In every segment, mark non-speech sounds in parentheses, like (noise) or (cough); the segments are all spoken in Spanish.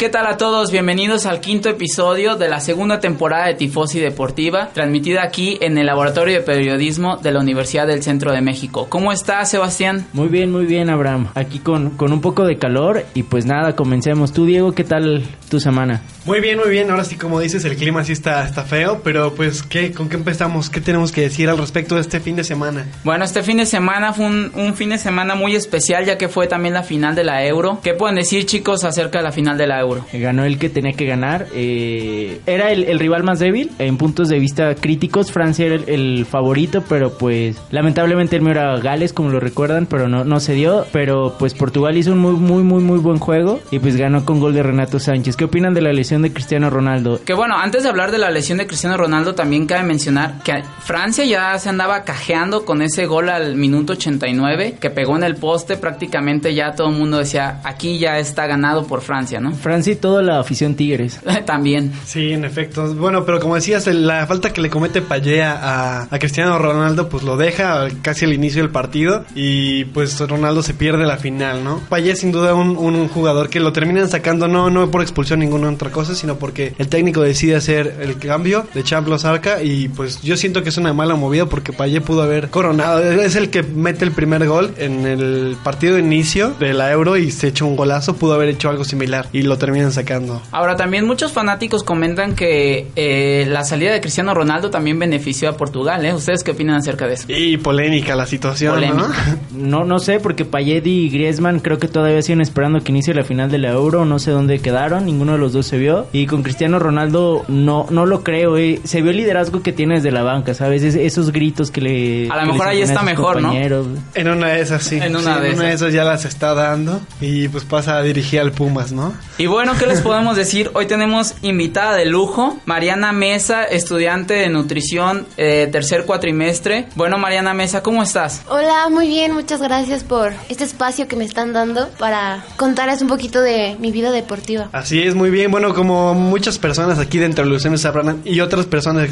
¿Qué tal a todos? Bienvenidos al quinto episodio de la segunda temporada de Tifosi Deportiva, transmitida aquí en el Laboratorio de Periodismo de la Universidad del Centro de México. ¿Cómo estás, Sebastián? Muy bien, muy bien, Abraham. Aquí con, con un poco de calor y pues nada, comencemos. Tú, Diego, ¿qué tal tu semana? Muy bien, muy bien. Ahora sí, como dices, el clima sí está, está feo, pero pues, ¿qué, ¿con qué empezamos? ¿Qué tenemos que decir al respecto de este fin de semana? Bueno, este fin de semana fue un, un fin de semana muy especial, ya que fue también la final de la Euro. ¿Qué pueden decir, chicos, acerca de la final de la Euro? Ganó el que tenía que ganar. Eh, era el, rival más débil en puntos de vista críticos. Francia era el, favorito, pero pues lamentablemente el mío era Gales, como lo recuerdan, pero no, no se dio. Pero pues Portugal hizo un muy, muy, muy, muy buen juego y pues ganó con gol de Renato Sánchez. ¿Qué opinan de la lesión de Cristiano Ronaldo? Que bueno, antes de hablar de la lesión de Cristiano Ronaldo, también cabe mencionar que Francia ya se andaba cajeando con ese gol al minuto 89 que pegó en el poste. Prácticamente ya todo el mundo decía, aquí ya está ganado por Francia, ¿no? Francia y toda la afición Tigres. (laughs) También. Sí, en efecto. Bueno, pero como decías, la falta que le comete Payea a, a, Cristiano Ronaldo, pues lo deja casi al inicio del partido y pues Ronaldo se pierde la final, ¿no? Payea sin duda un, un, jugador que lo terminan sacando no, no por expulsión ninguna otra cosa, sino porque el técnico decide hacer el cambio de Champions Arca y pues yo siento que es una mala movida porque Payet pudo haber coronado. Es el que mete el primer gol en el partido de inicio de la Euro y se echa un golazo, pudo haber hecho algo similar y lo terminan sacando. Ahora también muchos fanáticos comentan que eh, la salida de Cristiano Ronaldo también benefició a Portugal, ¿eh? ¿Ustedes qué opinan acerca de eso? Y polémica la situación, ¿no? ¿no? No sé, porque Payet y Griezmann creo que todavía siguen esperando que inicie la final de la Euro, no sé dónde quedaron, ninguno de los dos se vio. Y con Cristiano Ronaldo no, no lo creo, eh. se vio el liderazgo que tiene desde la banca, ¿sabes? esos gritos que le... A lo mejor ahí está mejor, ¿no? En una de esas, sí. En una, de, esas. ya las está dando y pues pasa a dirigir al Pumas, ¿no? Y bueno, ¿qué les podemos decir? Hoy tenemos invitada de lujo, Mariana Mesa, estudiante de nutrición, eh, tercer cuatrimestre. Bueno, Mariana Mesa, ¿cómo estás? Hola, muy bien, muchas gracias por este espacio que me están dando para contarles un poquito de mi vida deportiva. Así es, muy bien. Bueno, como muchas personas aquí dentro de los sabrán y otras personas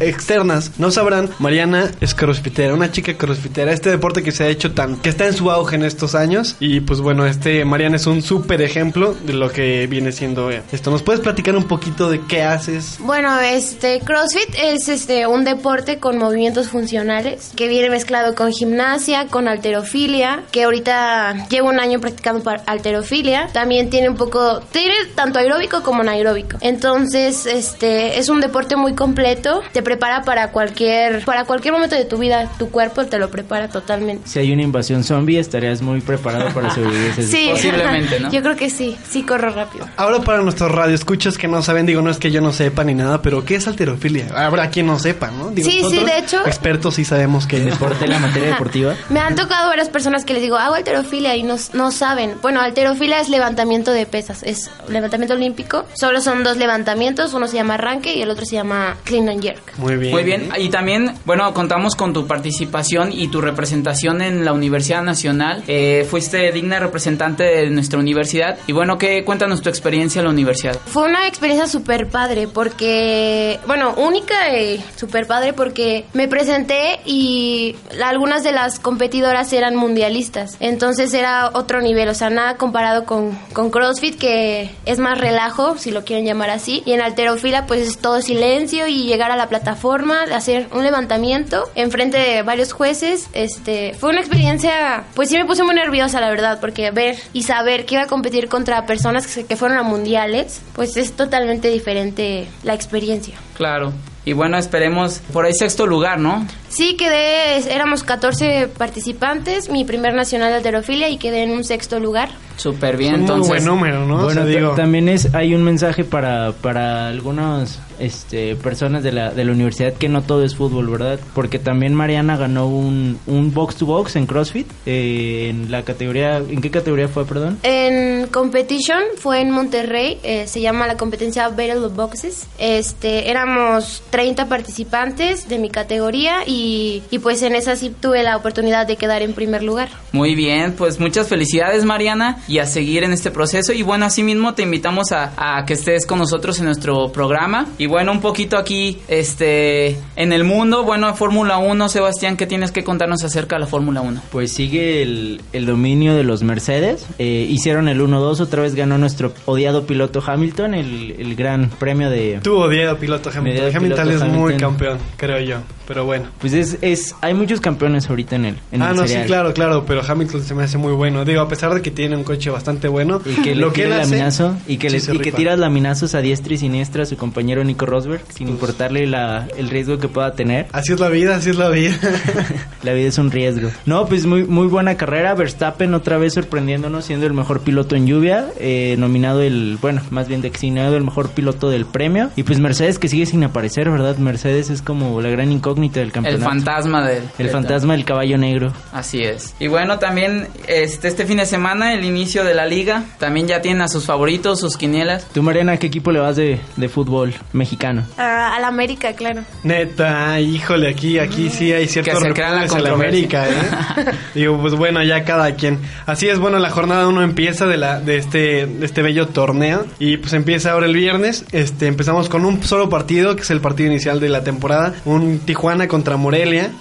externas no sabrán, Mariana es crossfitera, una chica crossfitera. Este deporte que se ha hecho tan, que está en su auge en estos años. Y pues bueno, este Mariana es un súper ejemplo de lo que viene siendo esto. ¿Nos puedes platicar un poquito de qué haces? Bueno, este CrossFit es este un deporte con movimientos funcionales que viene mezclado con gimnasia, con alterofilia, que ahorita llevo un año practicando alterofilia. También tiene un poco, tiene tanto aeróbico como anaeróbico. Entonces, este es un deporte muy completo, te prepara para cualquier para cualquier momento de tu vida, tu cuerpo te lo prepara totalmente. Si hay una invasión zombie, estarías muy preparado para sobrevivir. (laughs) sí, posiblemente, ¿no? Yo creo que sí, sí corro rápido. Ahora para nuestros radioescuchas que no saben, digo, no es que yo no sepa ni nada, pero ¿qué es alterofilia? Habrá quien no sepa, ¿no? sí, sí, de hecho. Expertos sí sabemos que deporte la materia deportiva. Me han tocado varias personas que les digo, hago alterofilia y no, no saben. Bueno, alterofilia es levantamiento de pesas, es levantamiento olímpico. Solo son dos levantamientos, uno se llama arranque y el otro se llama clean and jerk. Muy bien. Muy bien. Y también, bueno, contamos con tu participación y tu representación en la Universidad Nacional. Eh, fuiste digna representante de nuestra universidad. Y bueno, ¿qué cuéntanos tu experiencia en la universidad? Fue una experiencia súper padre porque, bueno, única y súper padre porque me presenté y algunas de las competidoras eran mundialistas. Entonces era otro nivel, o sea, nada comparado con, con CrossFit que es más relajo, si lo quieren llamar así. Y en alterofila pues es todo silencio y llegar a la plataforma, hacer un levantamiento enfrente de varios jueces. Este, fue una experiencia, pues sí me puse muy nerviosa la verdad, porque ver y saber que iba a competir contra personas que, que fueron a mundiales, pues es totalmente diferente la experiencia. Claro. Y bueno, esperemos por ahí sexto lugar, ¿no? Sí, quedé, éramos 14 participantes, mi primer nacional de alterofilia y quedé en un sexto lugar. Súper bien, Un entonces. buen número, ¿no? O Bueno, sea, digo, también es hay un mensaje para para algunas este, personas de la, de la universidad que no todo es fútbol, ¿verdad? Porque también Mariana ganó un, un box to box en CrossFit eh, en la categoría ¿en qué categoría fue, perdón? En competition fue en Monterrey, eh, se llama la competencia Battle of Boxes. Este, éramos 30 participantes de mi categoría y, y pues en esa sí tuve la oportunidad de quedar en primer lugar. Muy bien, pues muchas felicidades Mariana y a seguir en este proceso y bueno, asimismo te invitamos a, a que estés con nosotros en nuestro programa y bueno, un poquito aquí este en el mundo, bueno, Fórmula 1, Sebastián, ¿qué tienes que contarnos acerca de la Fórmula 1? Pues sigue el, el dominio de los Mercedes. Eh, hicieron el 1-2, otra vez ganó nuestro odiado piloto Hamilton, el, el gran premio de... Tú odiado piloto Hamilton. Hamilton piloto es muy Hamilton. campeón, creo yo. Pero bueno. Pues es, es, hay muchos campeones ahorita en el, en ah, el no, sí, claro, claro, pero Hamilton se me hace muy bueno. Digo, a pesar de que tiene un coche bastante bueno, Y que le lo que tira él hace, laminazo y que, sí le, y que tira laminazos a diestra y siniestra a su compañero Nico Rosberg sin importarle la, el riesgo que pueda tener. Así es la vida, así es la vida. (laughs) La vida es un riesgo. No, pues muy muy buena carrera. Verstappen otra vez sorprendiéndonos siendo el mejor piloto en lluvia, eh, nominado el, bueno, más bien designado el mejor piloto del premio. Y pues Mercedes que sigue sin aparecer, ¿verdad? Mercedes es como la gran incógnita del El fantasma del El del- fantasma del caballo negro. Así es. Y bueno, también este este fin de semana el inicio de la liga, también ya tienen a sus favoritos, sus quinielas. Tú, Mariana, ¿qué equipo le vas de, de fútbol mexicano? Ah, a la América, claro. Neta, híjole, aquí, aquí sí hay cierto Que se crea la repudio hacia controversia. América, ¿eh? (laughs) Digo, pues bueno, ya cada quien. Así es, bueno, la jornada uno empieza de la de este de este bello torneo y pues empieza ahora el viernes. Este empezamos con un solo partido, que es el partido inicial de la temporada, un Tijuana contra Morelia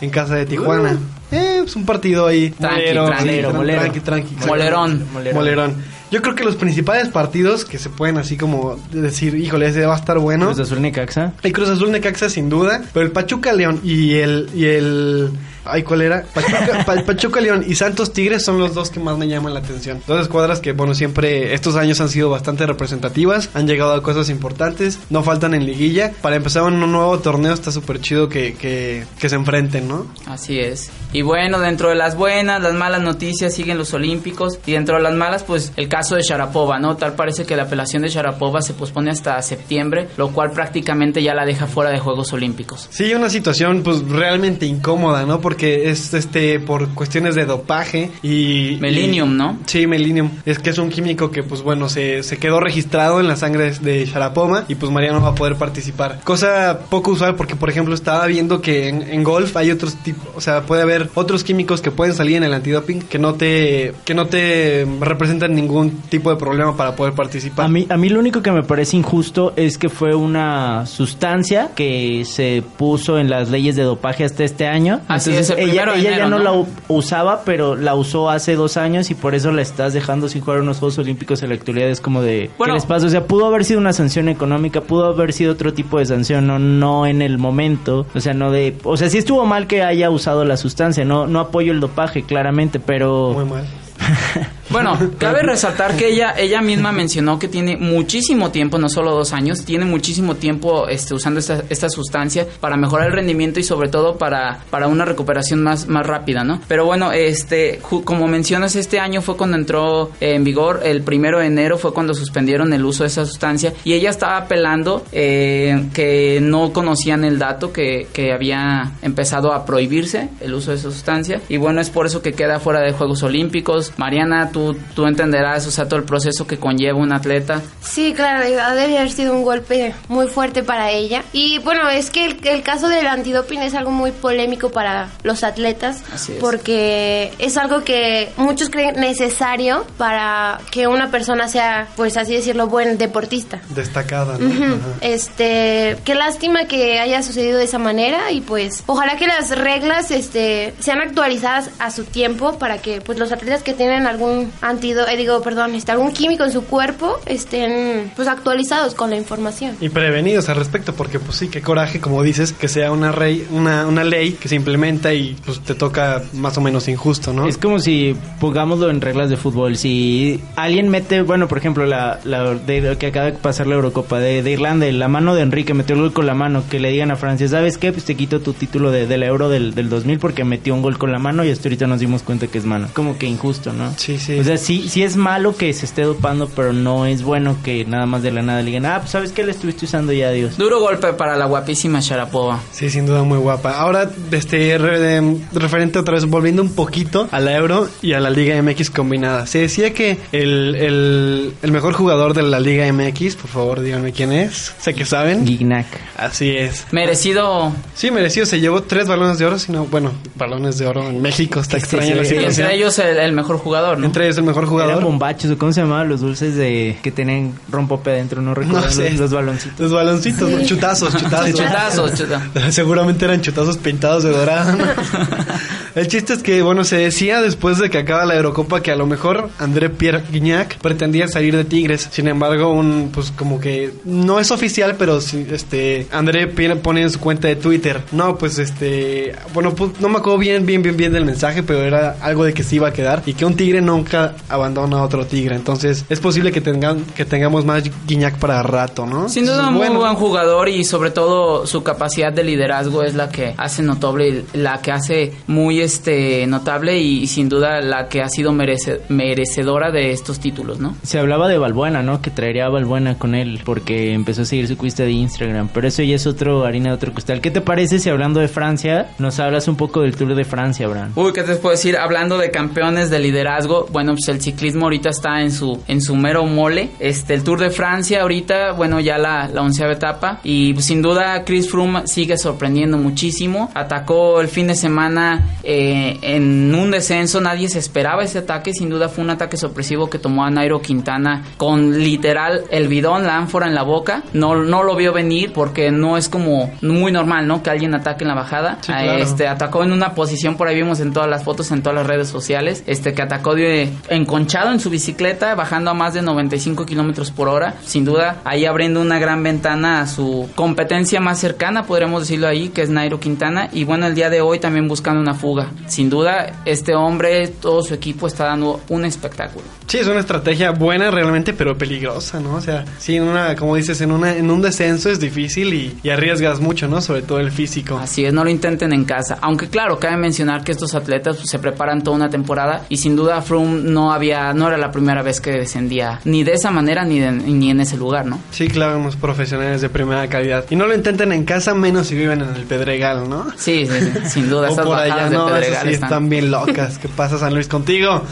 en casa de Tijuana. Eh, pues un partido ahí Tranqui, molero, tranqui, sí, molero. tranqui, tranqui. Molerón. Molerón. Yo creo que los principales partidos que se pueden así como decir, híjole, ese va a estar bueno. Cruz Azul Necaxa. El Cruz Azul Necaxa sin duda, pero el Pachuca León y el y el ay cuál era Pachuca, (laughs) Pa- Pachuca León y Santos Tigres son los dos que más me llaman la atención. Dos escuadras que bueno siempre estos años han sido bastante representativas, han llegado a cosas importantes, no faltan en liguilla. Para empezar en un nuevo torneo está súper chido que, que, que se enfrenten, ¿no? Así es. Y bueno, dentro de las buenas, las malas noticias siguen los Olímpicos. Y dentro de las malas, pues el caso de Sharapova, ¿no? Tal parece que la apelación de Sharapova se pospone hasta septiembre, lo cual prácticamente ya la deja fuera de Juegos Olímpicos. Sí, una situación pues realmente incómoda, ¿no? Porque es este por cuestiones de dopaje y Melinium, y- ¿no? Sí, melinium. Es que es un químico que pues bueno, se, se quedó registrado en la sangre de Sharapova y pues María no va a poder participar. Cosa poco usual porque por ejemplo estaba viendo que en, en golf hay otros tipos, o sea, puede haber otros químicos que pueden salir en el antidoping que no te que no te representan ningún tipo de problema para poder participar. A mí, a mí lo único que me parece injusto es que fue una sustancia que se puso en las leyes de dopaje hasta este año. Así Entonces es, el ella, ella ya no, ¿no? la usaba, pero la usó hace dos años y por eso la estás dejando sin jugar unos Juegos Olímpicos en la actualidad. Es como de... Bueno. ¿Qué les pasa? O sea, pudo haber sido una sanción económica, pudo haber sido otro tipo de sanción, no, no en el momento. O sea, no de... O sea, sí estuvo mal que haya usado la sustancia, no, no apoyo el dopaje, claramente, pero... Muy mal. (laughs) Bueno, cabe resaltar que ella ella misma mencionó que tiene muchísimo tiempo, no solo dos años, tiene muchísimo tiempo este, usando esta, esta sustancia para mejorar el rendimiento y sobre todo para, para una recuperación más, más rápida, ¿no? Pero bueno, este como mencionas, este año fue cuando entró en vigor, el primero de enero fue cuando suspendieron el uso de esa sustancia y ella estaba apelando eh, que no conocían el dato que, que había empezado a prohibirse el uso de esa sustancia y bueno, es por eso que queda fuera de Juegos Olímpicos. Mariana, tú, tú entenderás, o sea, todo el proceso que conlleva un atleta. Sí, claro, ha de haber sido un golpe muy fuerte para ella. Y bueno, es que el, el caso del antidoping es algo muy polémico para los atletas Así es. porque es algo que muchos creen necesario para que una persona sea, pues así decirlo, buen deportista. Destacada, ¿no? Este, qué lástima que haya sucedido de esa manera y pues ojalá que las reglas este sean actualizadas a su tiempo para que pues los atletas que tienen algún antido, eh, digo, perdón, este, algún químico en su cuerpo, estén pues actualizados con la información. Y prevenidos al respecto, porque pues sí, qué coraje, como dices, que sea una, rey, una, una ley que se implementa y pues te toca más o menos injusto, ¿no? Es como si pongámoslo en reglas de fútbol. Si alguien mete, bueno, por ejemplo, la, la de, que acaba de pasar la Eurocopa de, de Irlanda, la mano de Enrique metió el gol con la mano, que le digan a Francia, ¿sabes qué? Pues te quito tu título de, de la Euro del, del 2000 porque metió un gol con la mano y hasta ahorita nos dimos cuenta que es mano. Como que injusto, ¿no? Sí, sí. O sea, sí, sí es malo que se esté dopando, pero no es bueno que nada más de la nada le digan, ah, pues sabes que le estuviste usando ya, Dios. Duro golpe para la guapísima Sharapova. Sí, sin duda muy guapa. Ahora, este, re- de- referente otra vez, volviendo un poquito a la Euro y a la Liga MX combinada. Se decía que el, el, el mejor jugador de la Liga MX, por favor, díganme quién es. Sé que saben. Gignac. Así es. Merecido. Sí, merecido. Se llevó tres balones de oro, sino, bueno, balones de oro en México. Está Sí, extraña sí, la sí. Y situación. entre ellos el, el mejor jugador, ¿no? Entre ellos el mejor Eran jugador. bombachos, o cómo se llamaban los dulces de que tenían rompope adentro, no recuerdo No sé. los, los baloncitos. Los baloncitos, chutazos, chutazos. Chutazos, chuta. (laughs) Seguramente eran chutazos pintados de dorado. (laughs) El chiste es que, bueno, se decía después de que acaba la Eurocopa que a lo mejor André Pierre Guignac pretendía salir de Tigres. Sin embargo, un, pues como que no es oficial, pero sí, este, André Pierre pone en su cuenta de Twitter. No, pues este, bueno, pues, no me acuerdo bien, bien, bien, bien del mensaje, pero era algo de que se iba a quedar y que un tigre nunca abandona a otro tigre. Entonces, es posible que tengan, que tengamos más Guignac para rato, ¿no? Sin duda un Bueno. muy buen jugador y sobre todo su capacidad de liderazgo es la que hace notable, la que hace muy este notable y, sin duda la que ha sido merece- merecedora de estos títulos, ¿no? Se hablaba de Balbuena, ¿no? Que traería a Balbuena con él porque empezó a seguir su cuesta de Instagram. Pero eso ya es otro harina de otro costal. ¿Qué te parece si hablando de Francia nos hablas un poco del Tour de Francia, Abraham? Uy, ¿qué te puedo decir? Hablando de campeones de liderazgo, bueno, pues el ciclismo ahorita está en su en su mero mole. Este, el Tour de Francia ahorita, bueno, ya la, la onceava etapa y pues, sin duda Chris Froome sigue sorprendiendo muchísimo. Atacó el fin de semana eh, en un descenso, nadie se esperaba ese ataque, sin duda fue un ataque sorpresivo que tomó a Nairo Quintana con literal el bidón, la ánfora en la boca. No, no lo vio venir porque no es como muy normal, ¿no? Que alguien ataque en la bajada. Sí, claro. Este, atacó en una posición, por ahí vimos en todas las fotos, en todas las redes sociales, este, que atacó de enconchado en su bicicleta, bajando a más de 95 kilómetros por hora. Sin duda, ahí abriendo una gran ventana a su competencia más cercana, podríamos decirlo ahí, que es Nairo Quintana. Y bueno, el día de hoy también buscando una fuga. Sin duda, este hombre, todo su equipo está dando un espectáculo. Sí, es una estrategia buena realmente, pero peligrosa, ¿no? O sea, sí, en una, como dices, en una, en un descenso es difícil y, y arriesgas mucho, ¿no? Sobre todo el físico. Así es, no lo intenten en casa. Aunque claro, cabe mencionar que estos atletas pues, se preparan toda una temporada y sin duda Froome no había, no era la primera vez que descendía ni de esa manera ni, de- ni en ese lugar, ¿no? Sí, claro, unos profesionales de primera calidad. Y no lo intenten en casa, menos si viven en el Pedregal, ¿no? Sí, sí, sí, sin duda, (laughs) o por allá, de no, Pedregal sí están. están bien locas. ¿Qué pasa, San Luis, contigo?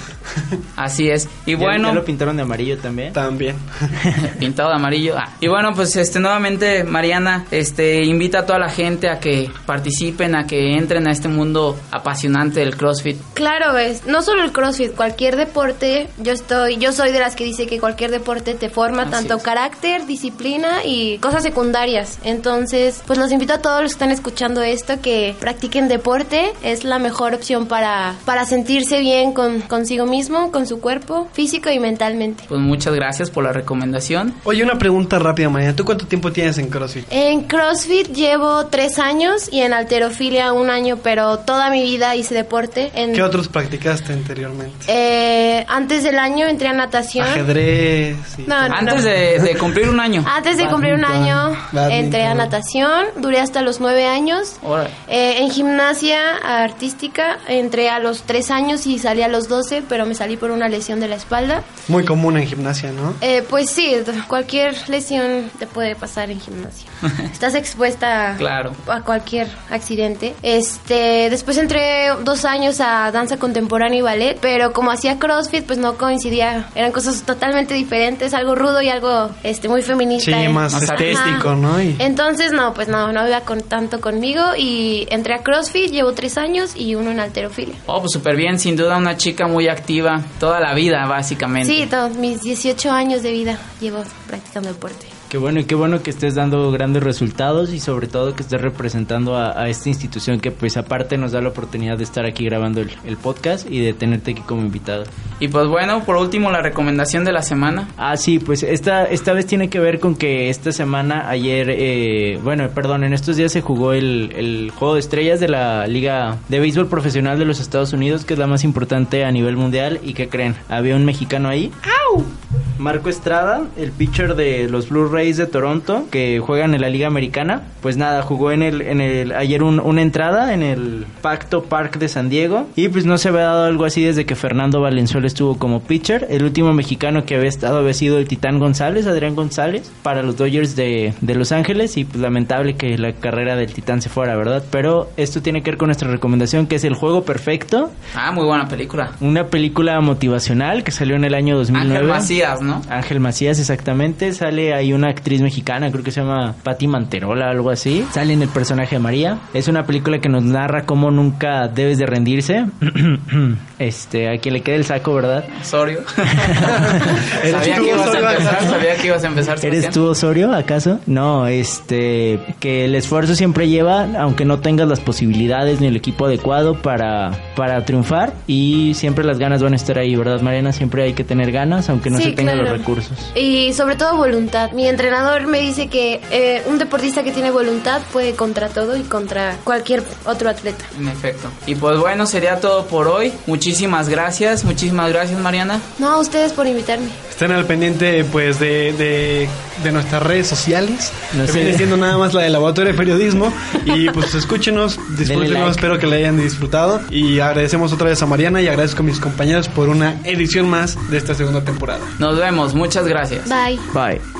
Así es. Y ¿Ya- bueno, ¿Ya lo pintaron de amarillo también? También. (laughs) pintado de amarillo. Ah, Y bueno, pues este nuevamente Mariana este invita a toda la gente a que participen, a que entren a este mundo apasionante del CrossFit. Claro, ves, no solo el CrossFit, cualquier deporte, yo estoy, yo soy de las que dice que cualquier deporte te forma Así tanto es. carácter, disciplina y cosas secundarias. Entonces, pues los invito a todos los que están escuchando esto que practiquen deporte, es la mejor opción para, para sentirse bien con consigo mismo, con su cuerpo, físico y mentalmente. Pues muchas gracias por la recomendación. Oye, una pregunta rápida, María. ¿Tú cuánto tiempo tienes en CrossFit? En CrossFit llevo tres años y en alterofilia un año, pero toda mi vida hice deporte. En, ¿Qué otros practicaste anteriormente? eh, antes del año entré a natación. Ajedrez. y- No, no. Antes de, de cumplir un año. Antes de cumplir un año Badminton. entré a natación, duré hasta los nueve años. Eh, en gimnasia artística entré a los tres años y salí a los doce, pero me salí por una lesión de la espalda. Muy común en gimnasia, ¿no? Eh, pues sí, cualquier lesión te puede pasar en gimnasia. (laughs) Estás expuesta Claro. a cualquier accidente. Este, después entré dos años a danza contemporánea y ballet, pero como hacía CrossFit, pues no coincidía. Eran cosas totalmente diferentes, algo rudo y algo este muy feminista. Sí, ¿eh? más Ajá. estético, ¿no? Y- Entonces, no, pues no, no iba con tanto conmigo y entré a CrossFit, llevo tres años y uno en alterofilia. Oh, pues súper bien, sin duda una chica muy activa toda la vida, básicamente. Sí, todos mis 18 años de vida llevo practicando deporte. Qué bueno y qué bueno que estés dando grandes resultados y sobre todo que estés representando a, esta institución que pues aparte nos da la oportunidad de estar aquí grabando el, el, podcast y de tenerte aquí como invitado. Y pues bueno, por último la recomendación de la semana. Ah, sí, pues esta, esta vez tiene que ver con que esta semana, ayer, eh, bueno, perdón, en estos días se jugó el, el juego de estrellas de la Liga de Béisbol Profesional de los Estados Unidos, que es la más importante a nivel mundial y que creen, había un mexicano ahí. ¡Au! Marco Estrada, el pitcher de los Blue Rays de Toronto, que juegan en la Liga Americana. Pues nada, jugó en el, en el ayer una entrada en el Pacto Park de San Diego. Y pues no se había dado algo así desde que Fernando Valenzuela estuvo como pitcher. El último mexicano que había estado había sido el Titán González, Adrián González, para los Dodgers de, de Los Ángeles. Y pues lamentable que la carrera del Titán se fuera, ¿verdad? Pero esto tiene que ver con nuestra recomendación, que es El Juego Perfecto. Ah, muy buena película. Una película motivacional que salió en el año 2009. Ángel Macías, ¿no? Ángel Macías, exactamente. Sale ahí una actriz mexicana, creo que se llama Patti Manterola, algo así. Sale en el personaje de María. Es una película que nos narra cómo nunca debes de rendirse. (clears throat) este, a quien le quede el saco, ¿verdad? Osorio. (laughs) sabía, que ibas a empezar, sabía que ibas a empezar. ¿Eres tú Osorio, acaso? No, este, que el esfuerzo siempre lleva, aunque no tengas las posibilidades ni el equipo adecuado para, para triunfar y siempre las ganas van a estar ahí, ¿verdad, Mariana? Siempre hay que tener ganas, aunque no se tengan los recursos. Y sobre todo voluntad. Mi entrenador me dice que eh, un deportista que tiene voluntad puede contra todo y contra cualquier otro atleta. En efecto. Y pues bueno, sería todo por hoy. Muchísimas gracias, muchísimas gracias Mariana. No, a ustedes por invitarme. Estén al pendiente pues de, de, nuestras redes sociales. No sé. Viene siendo nada más la de Laboratorio de Periodismo. Y (laughs) pues escúchenos, disfrútenos, espero que la hayan disfrutado. Y agradecemos otra vez a Mariana y agradezco a mis compañeros por una edición más de esta segunda temporada. Nos vemos, muchas gracias. Bye. Bye.